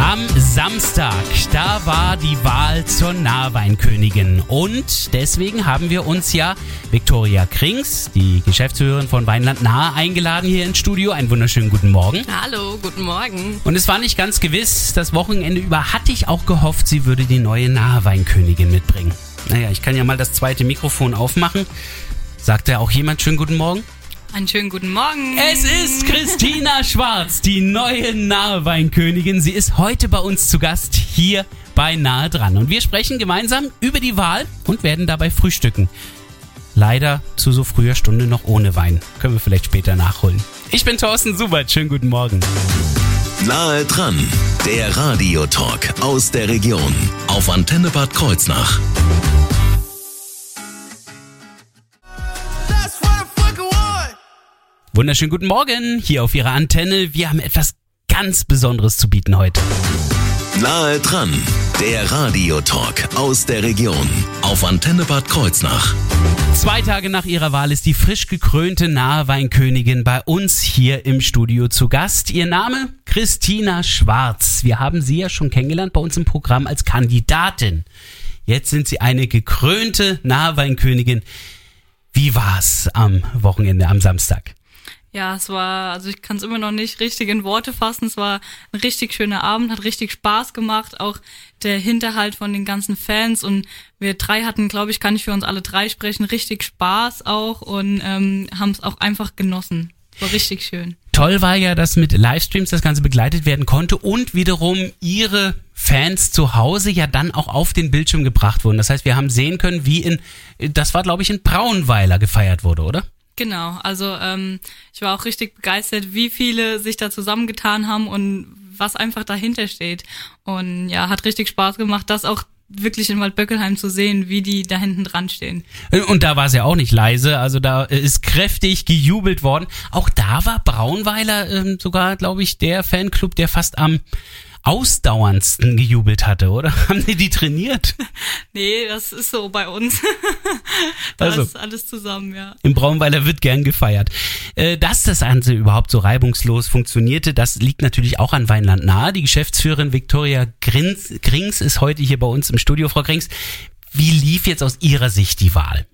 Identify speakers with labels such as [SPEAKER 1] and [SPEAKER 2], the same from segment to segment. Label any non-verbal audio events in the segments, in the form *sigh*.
[SPEAKER 1] Am Samstag, da war die Wahl zur Nahweinkönigin. Und deswegen haben wir uns ja Viktoria Krings, die Geschäftsführerin von Weinland Nahe, eingeladen hier ins Studio. Einen wunderschönen guten Morgen.
[SPEAKER 2] Hallo, guten Morgen.
[SPEAKER 1] Und es war nicht ganz gewiss, das Wochenende über hatte ich auch gehofft, sie würde die neue Nahweinkönigin mitbringen. Naja, ich kann ja mal das zweite Mikrofon aufmachen. Sagt da auch jemand schönen guten Morgen?
[SPEAKER 2] Einen schönen guten Morgen.
[SPEAKER 1] Es ist Christina Schwarz, die neue Naheweinkönigin. Sie ist heute bei uns zu Gast hier bei Nahe dran. Und wir sprechen gemeinsam über die Wahl und werden dabei frühstücken. Leider zu so früher Stunde noch ohne Wein. Können wir vielleicht später nachholen. Ich bin Thorsten Subert. Schönen guten Morgen.
[SPEAKER 3] Nahe dran, der Radiotalk aus der Region auf Antenne Bad Kreuznach.
[SPEAKER 1] Wunderschönen guten Morgen hier auf Ihrer Antenne. Wir haben etwas ganz Besonderes zu bieten heute.
[SPEAKER 3] Nahe dran, der Radiotalk aus der Region auf Antenne Bad Kreuznach.
[SPEAKER 1] Zwei Tage nach ihrer Wahl ist die frisch gekrönte Naheweinkönigin bei uns hier im Studio zu Gast. Ihr Name? Christina Schwarz. Wir haben sie ja schon kennengelernt bei uns im Programm als Kandidatin. Jetzt sind sie eine gekrönte Naheweinkönigin. Wie war's am Wochenende, am Samstag?
[SPEAKER 2] Ja, es war, also ich kann es immer noch nicht richtig in Worte fassen. Es war ein richtig schöner Abend, hat richtig Spaß gemacht. Auch der Hinterhalt von den ganzen Fans und wir drei hatten, glaube ich, kann ich für uns alle drei sprechen, richtig Spaß auch und ähm, haben es auch einfach genossen. War richtig schön.
[SPEAKER 1] Toll war ja, dass mit Livestreams das Ganze begleitet werden konnte und wiederum ihre Fans zu Hause ja dann auch auf den Bildschirm gebracht wurden. Das heißt, wir haben sehen können, wie in, das war glaube ich in Braunweiler gefeiert wurde, oder?
[SPEAKER 2] Genau, also ähm, ich war auch richtig begeistert, wie viele sich da zusammengetan haben und was einfach dahinter steht. Und ja, hat richtig Spaß gemacht, das auch wirklich in Waldböckelheim zu sehen, wie die da hinten dran stehen.
[SPEAKER 1] Und da war es ja auch nicht leise, also da ist kräftig gejubelt worden. Auch da war Braunweiler ähm, sogar, glaube ich, der Fanclub, der fast am ausdauerndsten gejubelt hatte, oder? *laughs* Haben die die trainiert? *laughs*
[SPEAKER 2] Nee, das ist so bei uns. *laughs* da also, ist alles zusammen, ja.
[SPEAKER 1] Im Braunweiler wird gern gefeiert. Äh, dass das Ganze überhaupt so reibungslos funktionierte, das liegt natürlich auch an Weinland nahe. Die Geschäftsführerin Viktoria Grings ist heute hier bei uns im Studio. Frau Grings, wie lief jetzt aus Ihrer Sicht die Wahl?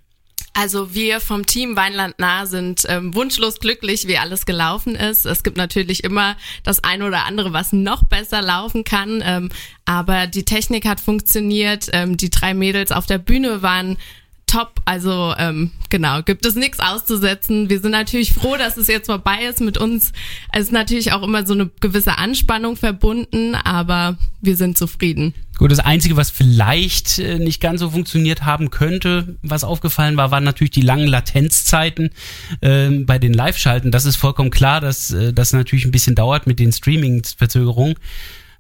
[SPEAKER 4] Also wir vom Team Weinland nah sind ähm, wunschlos glücklich, wie alles gelaufen ist. Es gibt natürlich immer das eine oder andere, was noch besser laufen kann. Ähm, aber die Technik hat funktioniert. Ähm, die drei Mädels auf der Bühne waren top. Also ähm, genau, gibt es nichts auszusetzen. Wir sind natürlich froh, dass es jetzt vorbei ist mit uns. Es ist natürlich auch immer so eine gewisse Anspannung verbunden, aber wir sind zufrieden.
[SPEAKER 1] Gut, das Einzige, was vielleicht äh, nicht ganz so funktioniert haben könnte, was aufgefallen war, waren natürlich die langen Latenzzeiten äh, bei den Live-Schalten. Das ist vollkommen klar, dass äh, das natürlich ein bisschen dauert mit den Streaming-Verzögerungen.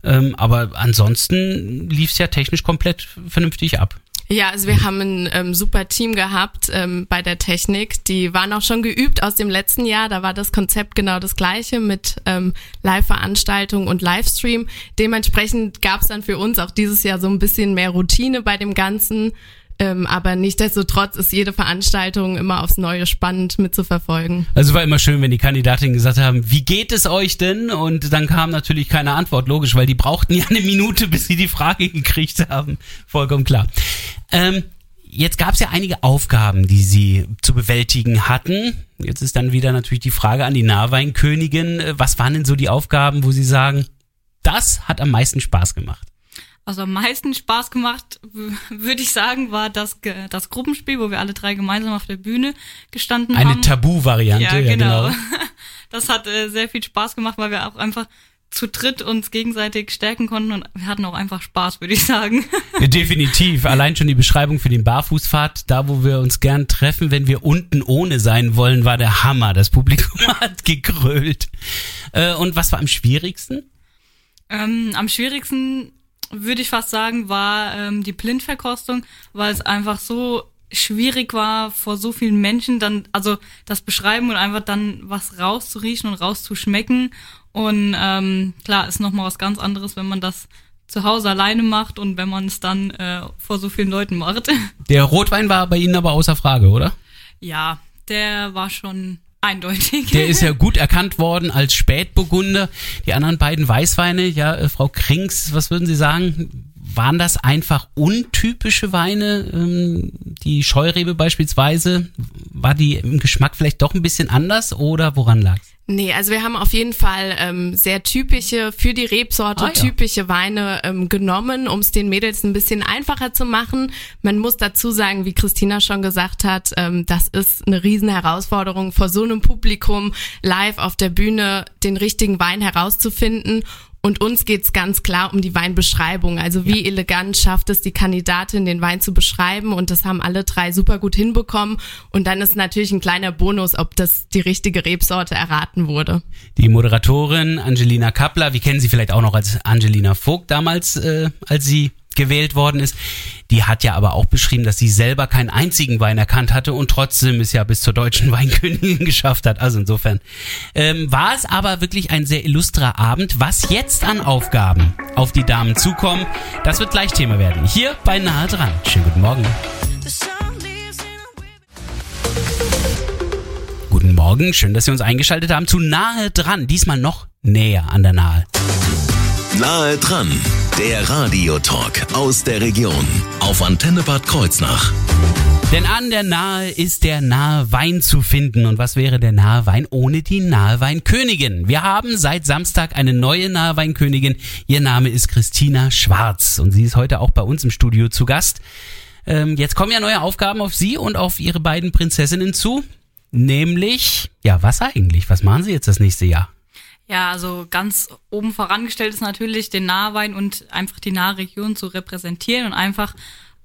[SPEAKER 1] Ähm, aber ansonsten lief es ja technisch komplett vernünftig ab.
[SPEAKER 4] Ja, also wir haben ein ähm, super Team gehabt ähm, bei der Technik. Die waren auch schon geübt aus dem letzten Jahr. Da war das Konzept genau das gleiche mit ähm, Live-Veranstaltung und Livestream. Dementsprechend gab es dann für uns auch dieses Jahr so ein bisschen mehr Routine bei dem Ganzen. Ähm, aber nichtdestotrotz ist jede Veranstaltung immer aufs Neue spannend mitzuverfolgen.
[SPEAKER 1] Also war immer schön, wenn die Kandidatinnen gesagt haben, wie geht es euch denn? Und dann kam natürlich keine Antwort, logisch, weil die brauchten *laughs* ja eine Minute, bis sie die Frage gekriegt haben. Vollkommen klar. Ähm, jetzt gab es ja einige Aufgaben, die sie zu bewältigen hatten. Jetzt ist dann wieder natürlich die Frage an die Nahweinkönigin. Was waren denn so die Aufgaben, wo sie sagen, das hat am meisten Spaß gemacht?
[SPEAKER 2] Also am meisten Spaß gemacht, würde ich sagen, war das, das Gruppenspiel, wo wir alle drei gemeinsam auf der Bühne gestanden
[SPEAKER 1] Eine
[SPEAKER 2] haben.
[SPEAKER 1] Eine Tabu-Variante, ja, genau.
[SPEAKER 2] Ja, genau. *laughs* Das hat äh, sehr viel Spaß gemacht, weil wir auch einfach zu dritt uns gegenseitig stärken konnten und wir hatten auch einfach Spaß, würde ich sagen. *laughs*
[SPEAKER 1] Ja, definitiv. Allein schon die Beschreibung für den Barfußfahrt, da wo wir uns gern treffen, wenn wir unten ohne sein wollen, war der Hammer. Das Publikum *laughs* hat gegrölt. Äh, und was war am schwierigsten?
[SPEAKER 2] Ähm, am schwierigsten würde ich fast sagen, war ähm, die Blindverkostung, weil es einfach so schwierig war, vor so vielen Menschen dann, also das Beschreiben und einfach dann was rauszuriechen und rauszuschmecken. Und ähm, klar, ist nochmal was ganz anderes, wenn man das zu Hause alleine macht und wenn man es dann äh, vor so vielen Leuten macht. *laughs*
[SPEAKER 1] Der Rotwein war bei Ihnen aber außer Frage, oder?
[SPEAKER 2] Ja, der war schon eindeutig.
[SPEAKER 1] Der ist ja gut erkannt worden als Spätburgunder. Die anderen beiden Weißweine, ja, äh, Frau Krings, was würden Sie sagen? Waren das einfach untypische Weine? Ähm, die Scheurebe beispielsweise, war die im Geschmack vielleicht doch ein bisschen anders oder woran lag's?
[SPEAKER 4] Nee, also wir haben auf jeden Fall ähm, sehr typische, für die Rebsorte
[SPEAKER 1] Ah, ja.
[SPEAKER 4] typische Weine ähm, genommen, um es den Mädels ein bisschen einfacher zu machen. Man muss dazu sagen, wie Christina schon gesagt hat, ähm, das ist eine riesen Herausforderung, vor so einem Publikum live auf der Bühne den richtigen Wein herauszufinden. Und uns geht's ganz klar um die Weinbeschreibung. Also wie elegant schafft es die Kandidatin, den Wein zu beschreiben. Und das haben alle drei super gut hinbekommen. Und dann ist natürlich ein kleiner Bonus, ob das die richtige Rebsorte erraten wurde.
[SPEAKER 1] Die Moderatorin Angelina Kappler, wir kennen sie vielleicht auch noch als Angelina Vogt damals, äh, als sie gewählt worden ist. Die hat ja aber auch beschrieben, dass sie selber keinen einzigen Wein erkannt hatte und trotzdem es ja bis zur deutschen *laughs* Weinkönigin geschafft hat. Also insofern ähm, war es aber wirklich ein sehr illustrer Abend. Was jetzt an Aufgaben auf die Damen zukommen, das wird gleich Thema werden. Hier bei Nahe dran. Schönen guten Morgen. Guten Morgen, schön, dass Sie uns eingeschaltet haben zu Nahe dran. Diesmal noch näher an der Nahe.
[SPEAKER 3] Nahe dran, der Radiotalk aus der Region auf Antenne Bad Kreuznach.
[SPEAKER 1] Denn an der Nahe ist der nahe Wein zu finden. Und was wäre der nahe Wein ohne die nahe Weinkönigin? Wir haben seit Samstag eine neue nahe Weinkönigin. Ihr Name ist Christina Schwarz und sie ist heute auch bei uns im Studio zu Gast. Ähm, jetzt kommen ja neue Aufgaben auf Sie und auf Ihre beiden Prinzessinnen zu. Nämlich, ja, was eigentlich? Was machen Sie jetzt das nächste Jahr?
[SPEAKER 2] Ja, also ganz oben vorangestellt ist natürlich den Nahwein und einfach die nahe Region zu repräsentieren und einfach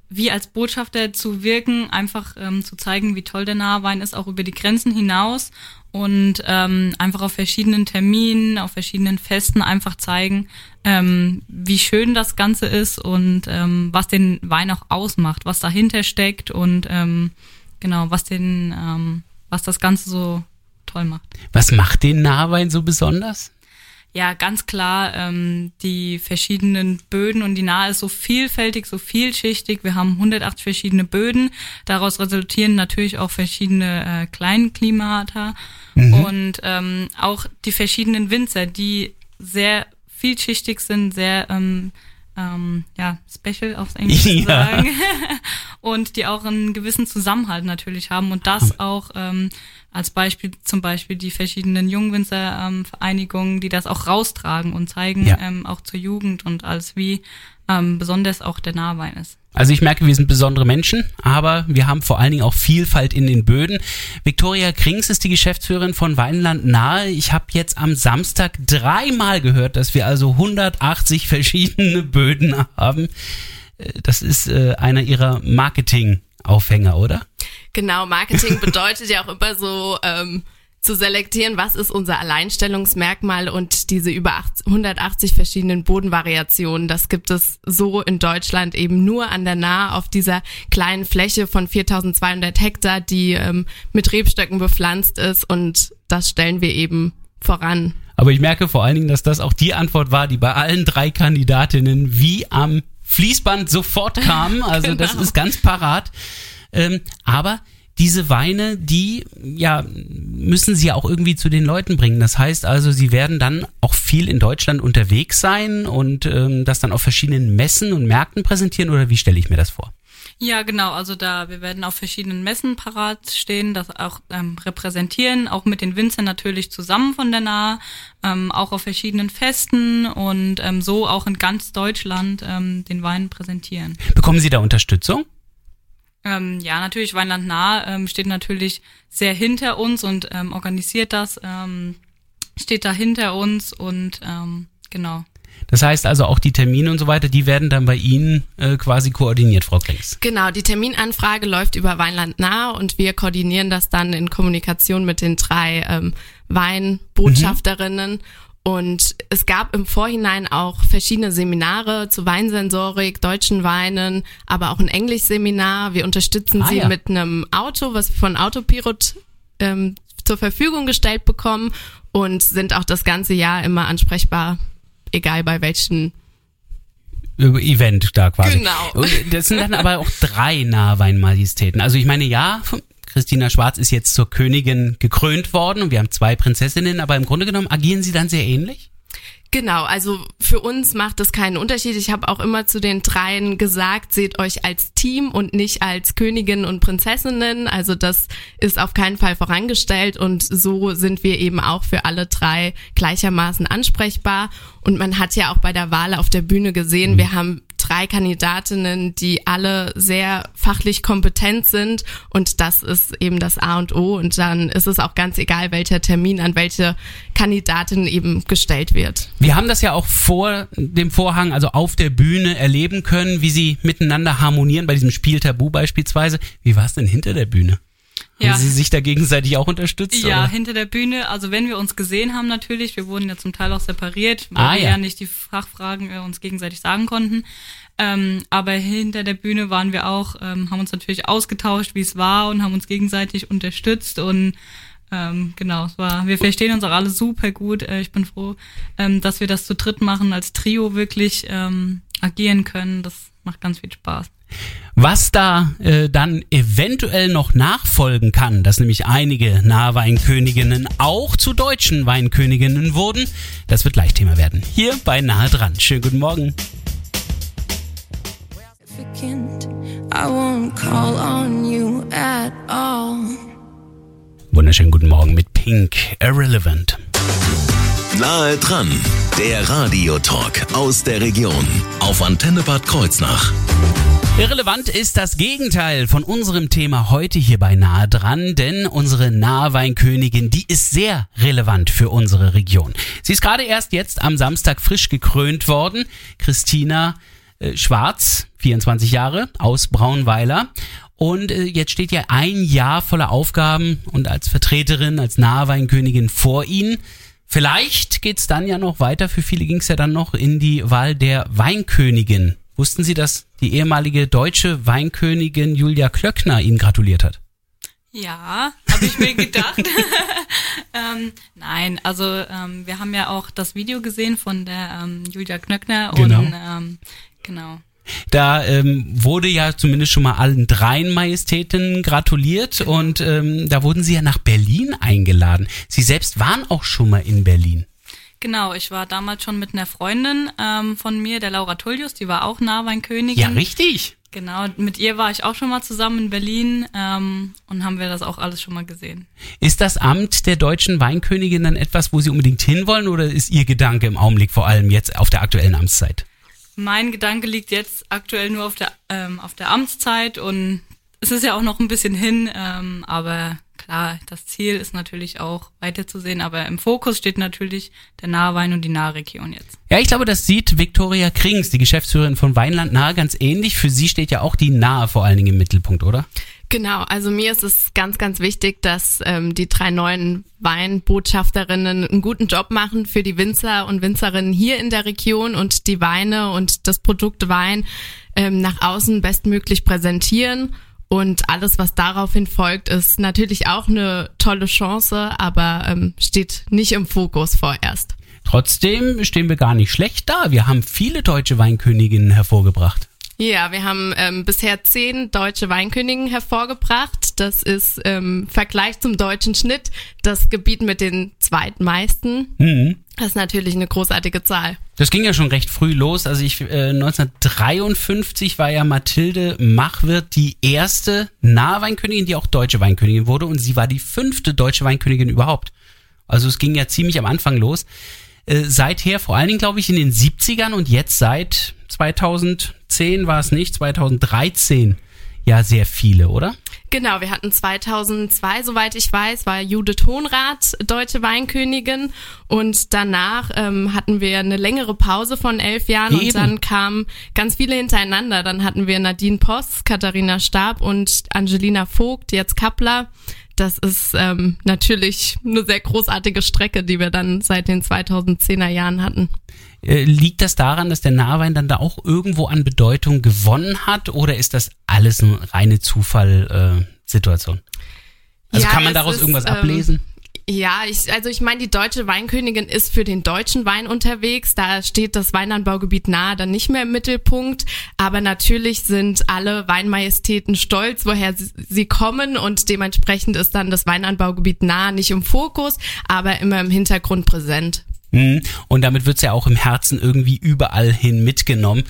[SPEAKER 2] wie als Botschafter zu wirken, einfach ähm, zu zeigen, wie toll der Nahwein ist, auch über die Grenzen hinaus und ähm, einfach auf verschiedenen Terminen, auf verschiedenen Festen einfach zeigen, ähm, wie schön das Ganze ist und ähm, was den Wein auch ausmacht, was dahinter steckt und ähm, genau, was den, ähm, was das Ganze so toll macht.
[SPEAKER 1] Was macht den Nahwein so besonders?
[SPEAKER 2] Ja, ganz klar, ähm, die verschiedenen Böden und die Nahe ist so vielfältig, so vielschichtig. Wir haben 108 verschiedene Böden. Daraus resultieren natürlich auch verschiedene äh, Kleinklimata und ähm, auch die verschiedenen Winzer, die sehr vielschichtig sind, sehr ähm, ähm, ja, special aufs Englische
[SPEAKER 1] Ja.
[SPEAKER 2] zu sagen. *laughs* und die auch einen gewissen Zusammenhalt natürlich haben und das auch ähm, als Beispiel zum Beispiel die verschiedenen Jungwinzer-Vereinigungen, die das auch raustragen und zeigen
[SPEAKER 1] Ja.
[SPEAKER 2] ähm, auch zur Jugend und als wie ähm, besonders auch der Nahwein ist.
[SPEAKER 1] Also ich merke, wir sind besondere Menschen, aber wir haben vor allen Dingen auch Vielfalt in den Böden. Viktoria Krings ist die Geschäftsführerin von Weinland Nahe. Ich habe jetzt am Samstag dreimal gehört, dass wir also 180 verschiedene Böden haben. Äh, Das ist äh, einer ihrer Marketing-Aufhänger, oder?
[SPEAKER 4] Genau, Marketing *laughs* bedeutet ja auch immer so ähm, zu selektieren, was ist unser Alleinstellungsmerkmal und diese über 80, 180 verschiedenen Bodenvariationen, das gibt es so in Deutschland eben nur an der Nahe auf dieser kleinen Fläche von 4200 Hektar, die ähm, mit Rebstöcken bepflanzt ist und das stellen wir eben voran.
[SPEAKER 1] Aber ich merke vor allen Dingen, dass das auch die Antwort war, die bei allen drei Kandidatinnen wie am Fließband sofort kam. *laughs* Also das ist ganz parat. Ähm, aber diese Weine, die ja müssen sie ja auch irgendwie zu den Leuten bringen. Das heißt also, sie werden dann auch viel in Deutschland unterwegs sein und ähm, das dann auf verschiedenen Messen und Märkten präsentieren oder wie stelle ich mir das vor?
[SPEAKER 2] Ja, genau. Also da, wir werden auf verschiedenen Messen parat stehen, das auch ähm, repräsentieren, auch mit den Winzern natürlich zusammen von der Nahe, ähm, auch auf verschiedenen Festen und ähm, so auch in ganz Deutschland ähm, den Wein präsentieren.
[SPEAKER 1] Bekommen Sie da Unterstützung?
[SPEAKER 2] Ähm, ja, natürlich, Weinland Nahe ähm, steht natürlich sehr hinter uns und ähm, organisiert das, ähm, steht da hinter uns und ähm, genau.
[SPEAKER 1] Das heißt also auch die Termine und so weiter, die werden dann bei Ihnen äh, quasi koordiniert, Frau Krings.
[SPEAKER 4] Genau, die Terminanfrage läuft über Weinland Nahe und wir koordinieren das dann in Kommunikation mit den drei ähm, Weinbotschafterinnen. Und es gab im Vorhinein auch verschiedene Seminare zu Weinsensorik, deutschen Weinen, aber auch ein Englischseminar. Wir unterstützen
[SPEAKER 1] Ah,
[SPEAKER 4] sie
[SPEAKER 1] ja.
[SPEAKER 4] mit einem Auto, was wir von Autopilot ähm, zur Verfügung gestellt bekommen und sind auch das ganze Jahr immer ansprechbar, egal bei welchen
[SPEAKER 1] Event da quasi.
[SPEAKER 4] Genau.
[SPEAKER 1] Das sind dann aber auch drei Nahweinmajestäten. Also ich meine, ja, Christina Schwarz ist jetzt zur Königin gekrönt worden und wir haben zwei Prinzessinnen, aber im Grunde genommen agieren sie dann sehr ähnlich?
[SPEAKER 4] Genau, also für uns macht es keinen Unterschied. Ich habe auch immer zu den dreien gesagt, seht euch als Team und nicht als Königin und Prinzessinnen. Also das ist auf keinen Fall vorangestellt und so sind wir eben auch für alle drei gleichermaßen ansprechbar. Und man hat ja auch bei der Wahl auf der Bühne gesehen, wir haben drei Kandidatinnen, die alle sehr fachlich kompetent sind und das ist eben das A und O und dann ist es auch ganz egal, welcher Termin an welche Kandidatin eben gestellt wird.
[SPEAKER 1] Wir haben das ja auch vor dem Vorhang, also auf der Bühne erleben können, wie sie miteinander harmonieren, bei diesem Spiel Tabu beispielsweise. Wie war es denn hinter der Bühne?
[SPEAKER 2] Ja.
[SPEAKER 1] Haben Sie sich da gegenseitig auch unterstützt?
[SPEAKER 2] Ja,
[SPEAKER 1] oder?
[SPEAKER 2] hinter der Bühne, also wenn wir uns gesehen haben natürlich, wir wurden ja zum Teil auch separiert, weil
[SPEAKER 1] Ah,
[SPEAKER 2] wir
[SPEAKER 1] ja.
[SPEAKER 2] ja nicht die Fachfragen äh, uns gegenseitig sagen konnten. Ähm, aber hinter der Bühne waren wir auch, ähm, haben uns natürlich ausgetauscht, wie es war und haben uns gegenseitig unterstützt und ähm, genau, es war, wir verstehen uns auch alle super gut. Äh, ich bin froh, ähm, dass wir das zu dritt machen, als Trio wirklich ähm, agieren können. Das macht ganz viel Spaß.
[SPEAKER 1] Was da äh, dann eventuell noch nachfolgen kann, dass nämlich einige Nahweinköniginnen auch zu deutschen Weinköniginnen wurden, das wird gleich Thema werden. Hier bei Nahe dran. Schönen guten Morgen. Wunderschönen guten Morgen mit Pink Irrelevant.
[SPEAKER 3] Nahe dran, der Radiotalk aus der Region auf Antenne Bad Kreuznach.
[SPEAKER 1] Irrelevant ist das Gegenteil von unserem Thema heute hier bei Nahe dran, denn unsere Nahweinkönigin, die ist sehr relevant für unsere Region. Sie ist gerade erst jetzt am Samstag frisch gekrönt worden. Christina äh, Schwarz, 24 Jahre, aus Braunweiler. Und äh, jetzt steht ja ein Jahr voller Aufgaben und als Vertreterin, als Nahweinkönigin vor Ihnen. Vielleicht geht's dann ja noch weiter. Für viele ging's ja dann noch in die Wahl der Weinkönigin. Wussten Sie, dass die ehemalige deutsche Weinkönigin Julia Klöckner Ihnen gratuliert hat?
[SPEAKER 2] Ja, habe ich mir gedacht. *laughs* ähm, nein, also ähm, wir haben ja auch das Video gesehen von der ähm, Julia Knöckner
[SPEAKER 1] Genau.
[SPEAKER 2] und ähm, genau.
[SPEAKER 1] Da ähm, wurde ja zumindest schon mal allen dreien Majestäten gratuliert und ähm, da wurden Sie ja nach Berlin eingeladen. Sie selbst waren auch schon mal in Berlin.
[SPEAKER 2] Genau, ich war damals schon mit einer Freundin ähm, von mir, der Laura Tullius, die war auch Nahweinkönigin.
[SPEAKER 1] Ja, richtig.
[SPEAKER 2] Genau, mit ihr war ich auch schon mal zusammen in Berlin ähm, und haben wir das auch alles schon mal gesehen.
[SPEAKER 1] Ist das Amt der deutschen Weinkönigin dann etwas, wo Sie unbedingt hinwollen oder ist Ihr Gedanke im Augenblick vor allem jetzt auf der aktuellen Amtszeit?
[SPEAKER 2] Mein Gedanke liegt jetzt aktuell nur auf der ähm, auf der Amtszeit und es ist ja auch noch ein bisschen hin, ähm, aber klar, das Ziel ist natürlich auch weiterzusehen, aber im Fokus steht natürlich der Nahwein und die Nahregion jetzt.
[SPEAKER 1] Ja, ich glaube, das sieht Viktoria Krings, die Geschäftsführerin von Weinland Nahe, ganz ähnlich. Für sie steht ja auch die Nahe vor allen Dingen im Mittelpunkt, oder?
[SPEAKER 4] Genau, also mir ist es ganz, ganz wichtig, dass ähm, die drei neuen Weinbotschafterinnen einen guten Job machen für die Winzer und Winzerinnen hier in der Region und die Weine und das Produkt Wein ähm, nach außen bestmöglich präsentieren. Und alles, was daraufhin folgt, ist natürlich auch eine tolle Chance, aber ähm, steht nicht im Fokus vorerst.
[SPEAKER 1] Trotzdem stehen wir gar nicht schlecht da. Wir haben viele deutsche Weinköniginnen hervorgebracht.
[SPEAKER 4] Ja, wir haben ähm, bisher zehn deutsche Weinkönigen hervorgebracht. Das ist im Vergleich zum deutschen Schnitt das Gebiet mit den zweitmeisten.
[SPEAKER 1] Mhm.
[SPEAKER 4] Das ist natürlich eine großartige Zahl.
[SPEAKER 1] Das ging ja schon recht früh los. Also ich äh, 1953 war ja Mathilde Machwirt die erste Nahweinkönigin, die auch deutsche Weinkönigin wurde und sie war die fünfte deutsche Weinkönigin überhaupt. Also es ging ja ziemlich am Anfang los. Äh, seither, vor allen Dingen glaube ich in den 70ern und jetzt seit 2010 war es nicht, 2013 ja sehr viele, oder?
[SPEAKER 4] Genau, wir hatten 2002, soweit ich weiß, war Judith Hohnrath deutsche Weinkönigin und danach ähm, hatten wir eine längere Pause von elf Jahren
[SPEAKER 1] Eben.
[SPEAKER 4] und dann kamen ganz viele hintereinander. Dann hatten wir Nadine Poss, Katharina Stab und Angelina Vogt, jetzt Kappler. Das ist ähm, natürlich eine sehr großartige Strecke, die wir dann seit den 2010er Jahren hatten.
[SPEAKER 1] Äh, liegt das daran, dass der Nahwein dann da auch irgendwo an Bedeutung gewonnen hat oder ist das alles eine reine Zufallsituation? Äh, also
[SPEAKER 4] Ja,
[SPEAKER 1] kann man daraus
[SPEAKER 4] ist,
[SPEAKER 1] irgendwas
[SPEAKER 4] ähm,
[SPEAKER 1] ablesen?
[SPEAKER 4] Ja, ich, also ich meine, die deutsche Weinkönigin ist für den deutschen Wein unterwegs. Da steht das Weinanbaugebiet nahe dann nicht mehr im Mittelpunkt. Aber natürlich sind alle Weinmajestäten stolz, woher sie kommen und dementsprechend ist dann das Weinanbaugebiet nahe nicht im Fokus, aber immer im Hintergrund präsent.
[SPEAKER 1] Mhm. Und damit wird's ja auch im Herzen irgendwie überall hin mitgenommen.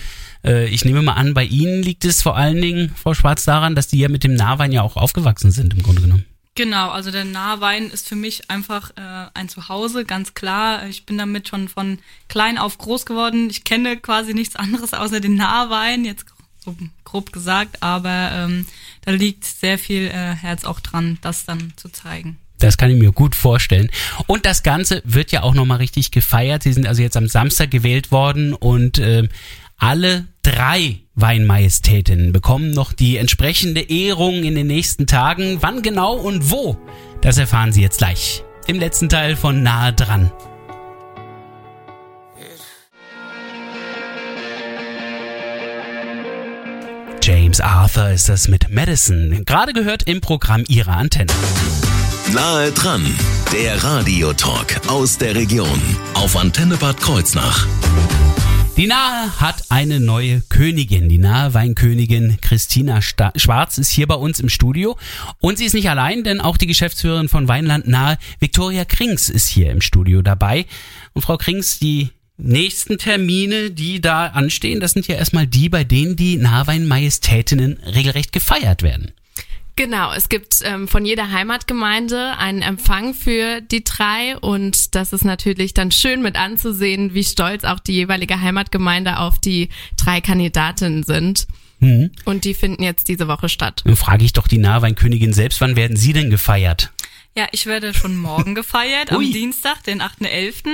[SPEAKER 1] Äh, ich nehme mal an, bei Ihnen liegt es vor allen Dingen, Frau Schwarz, daran, dass die ja mit dem Nahwein ja auch aufgewachsen sind, im Grunde genommen.
[SPEAKER 2] Genau, also der Nahwein ist für mich einfach äh, ein Zuhause, ganz klar. Ich bin damit schon von klein auf groß geworden. Ich kenne quasi nichts anderes außer den Nahwein, jetzt so grob gesagt, aber ähm, da liegt sehr viel äh, Herz auch dran, das dann zu zeigen.
[SPEAKER 1] Das kann ich mir gut vorstellen. Und das Ganze wird ja auch nochmal richtig gefeiert. Sie sind also jetzt am Samstag gewählt worden und äh, alle drei Weinmajestätinnen bekommen noch die entsprechende Ehrung in den nächsten Tagen. Wann genau und wo? Das erfahren Sie jetzt gleich. Im letzten Teil von Nahe dran. James Arthur ist das mit Madison. Gerade gehört im Programm Ihrer Antenne.
[SPEAKER 3] Nahe dran, der Radiotalk aus der Region auf Antenne Bad Kreuznach.
[SPEAKER 1] Die Nahe hat eine neue Königin. Die Nahe Weinkönigin Christina Sta Schwarz ist hier bei uns im Studio. Und sie ist nicht allein, denn auch die Geschäftsführerin von Weinland Nahe, Viktoria Krings, ist hier im Studio dabei. Und Frau Krings, die nächsten Termine, die da anstehen, das sind ja erstmal die, bei denen die Nahwein-Majestätinnen regelrecht gefeiert werden.
[SPEAKER 4] Genau, es gibt ähm, von jeder Heimatgemeinde einen Empfang für die drei und das ist natürlich dann schön mit anzusehen, wie stolz auch die jeweilige Heimatgemeinde auf die drei Kandidatinnen sind. Mhm. Und die finden jetzt diese Woche statt.
[SPEAKER 1] Dann frage ich doch die Nahweinkönigin selbst, wann werden Sie denn gefeiert?
[SPEAKER 2] Ja, ich werde schon morgen *laughs* gefeiert, am Dienstag, den 8.11.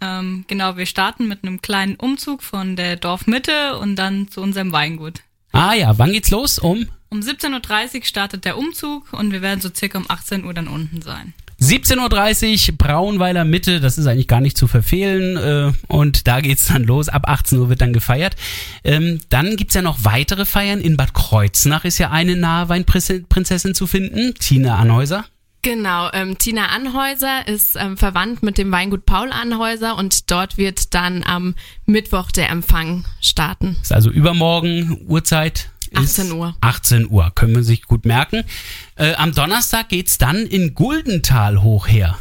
[SPEAKER 2] Ähm, genau, wir starten mit einem kleinen Umzug von der Dorfmitte und dann zu unserem Weingut.
[SPEAKER 1] Ah ja, wann geht's los? Um?
[SPEAKER 2] Um 17.30 Uhr startet der Umzug und wir werden so circa um 18 Uhr dann unten sein.
[SPEAKER 1] 17.30 Uhr, Braunweiler Mitte, das ist eigentlich gar nicht zu verfehlen. Äh, und da geht's dann los. Ab 18 Uhr wird dann gefeiert. Ähm, dann gibt's ja noch weitere Feiern. In Bad Kreuznach ist ja eine Nahweinprinzessin zu finden, Tina Anhäuser.
[SPEAKER 4] Genau, ähm, Tina Anhäuser ist ähm, verwandt mit dem Weingut Paul Anhäuser und dort wird dann am Mittwoch der Empfang starten.
[SPEAKER 1] Ist also übermorgen Uhrzeit
[SPEAKER 4] 18 Uhr.
[SPEAKER 1] 18 Uhr, können wir sich gut merken. Äh, am Donnerstag geht's dann in Guldental hoch her.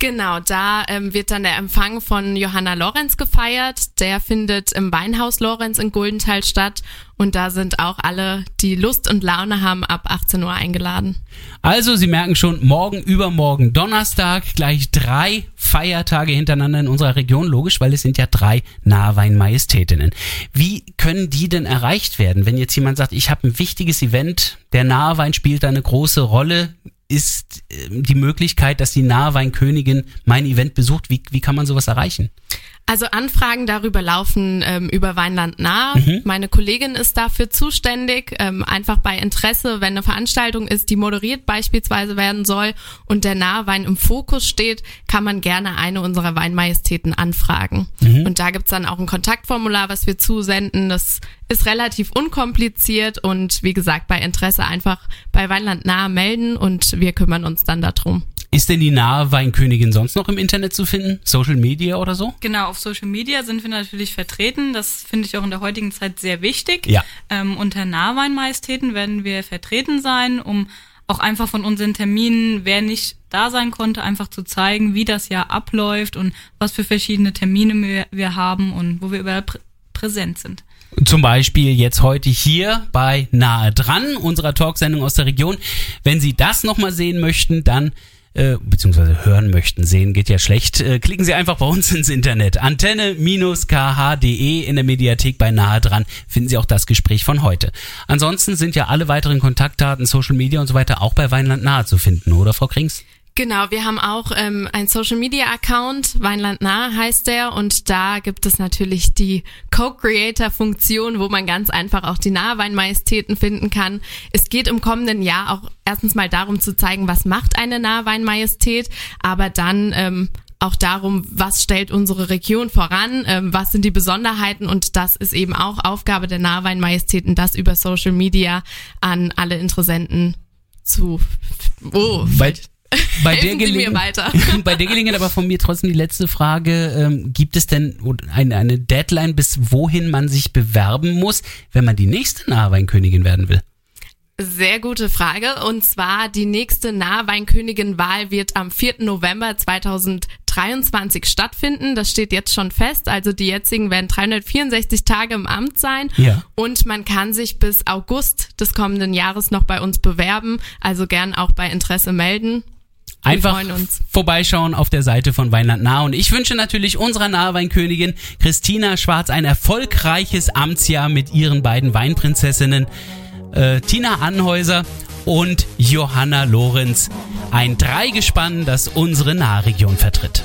[SPEAKER 4] Genau, da ähm, wird dann der Empfang von Johanna Lorenz gefeiert. Der findet im Weinhaus Lorenz in Guldenthal statt. Und da sind auch alle, die Lust und Laune haben, ab 18 Uhr eingeladen.
[SPEAKER 1] Also, Sie merken schon, morgen, übermorgen, Donnerstag, gleich drei Feiertage hintereinander in unserer Region. Logisch, weil es sind ja drei Nahwein-Majestätinnen. Wie können die denn erreicht werden, wenn jetzt jemand sagt, ich habe ein wichtiges Event, der Nahwein spielt da eine große Rolle? Ist ähm, die Möglichkeit, dass die Nahweinkönigin mein Event besucht? Wie, wie kann man sowas erreichen?
[SPEAKER 4] Also Anfragen darüber laufen ähm, über Weinland nah. Mhm. Meine Kollegin ist dafür zuständig. Ähm, einfach bei Interesse, wenn eine Veranstaltung ist, die moderiert beispielsweise werden soll und der Nahwein im Fokus steht, kann man gerne eine unserer Weinmajestäten anfragen. Mhm. Und da gibt's dann auch ein Kontaktformular, was wir zusenden. Das ist relativ unkompliziert und wie gesagt, bei Interesse einfach bei Weinland nah melden und wir kümmern uns dann darum.
[SPEAKER 1] Ist denn die nahe Weinkönigin sonst noch im Internet zu finden? Social Media oder so?
[SPEAKER 2] Genau, auf Social Media sind wir natürlich vertreten. Das finde ich auch in der heutigen Zeit sehr wichtig.
[SPEAKER 1] Ja.
[SPEAKER 2] Ähm, unter Nahweinmajestäten werden wir vertreten sein, um auch einfach von unseren Terminen, wer nicht da sein konnte, einfach zu zeigen, wie das Jahr abläuft und was für verschiedene Termine wir, wir haben und wo wir überall prä präsent sind.
[SPEAKER 1] Zum Beispiel jetzt heute hier bei Nahe dran, unserer Talksendung aus der Region. Wenn Sie das nochmal sehen möchten, dann äh, beziehungsweise hören möchten, sehen geht ja schlecht, äh, klicken Sie einfach bei uns ins Internet. Antenne-kh.de in der Mediathek bei Nahe dran finden Sie auch das Gespräch von heute. Ansonsten sind ja alle weiteren Kontaktdaten, Social Media und so weiter auch bei Weinland Nahe zu finden, oder Frau Krings?
[SPEAKER 4] Genau, wir haben auch ähm, ein Social Media Account, Weinland nah heißt der, und da gibt es natürlich die Co-Creator-Funktion, wo man ganz einfach auch die Nahweinmajestäten finden kann. Es geht im kommenden Jahr auch erstens mal darum zu zeigen, was macht eine Nahweinmajestät, aber dann ähm, auch darum, was stellt unsere Region voran, ähm, was sind die Besonderheiten und das ist eben auch Aufgabe der Nahweinmajestäten, das über Social Media an alle Interessenten zu.
[SPEAKER 1] Oh, weil *laughs* Bei der,
[SPEAKER 4] Sie mir weiter. *laughs*
[SPEAKER 1] bei der Gelegenheit aber von mir trotzdem die letzte Frage. Ähm, gibt es denn eine, eine Deadline, bis wohin man sich bewerben muss, wenn man die nächste Nahweinkönigin werden will?
[SPEAKER 4] Sehr gute Frage. Und zwar die nächste Nahweinkönigin-Wahl wird am 4. November 2023 stattfinden. Das steht jetzt schon fest. Also die jetzigen werden 364 Tage im Amt sein.
[SPEAKER 1] Ja.
[SPEAKER 4] Und man kann sich bis August des kommenden Jahres noch bei uns bewerben. Also gern auch bei Interesse melden. Wir
[SPEAKER 1] Einfach vorbeischauen auf der Seite von Weinland Nah. Und ich wünsche natürlich unserer Nahweinkönigin Christina Schwarz ein erfolgreiches Amtsjahr mit ihren beiden Weinprinzessinnen äh, Tina Anhäuser und Johanna Lorenz. Ein Dreigespann, das unsere Nahregion vertritt.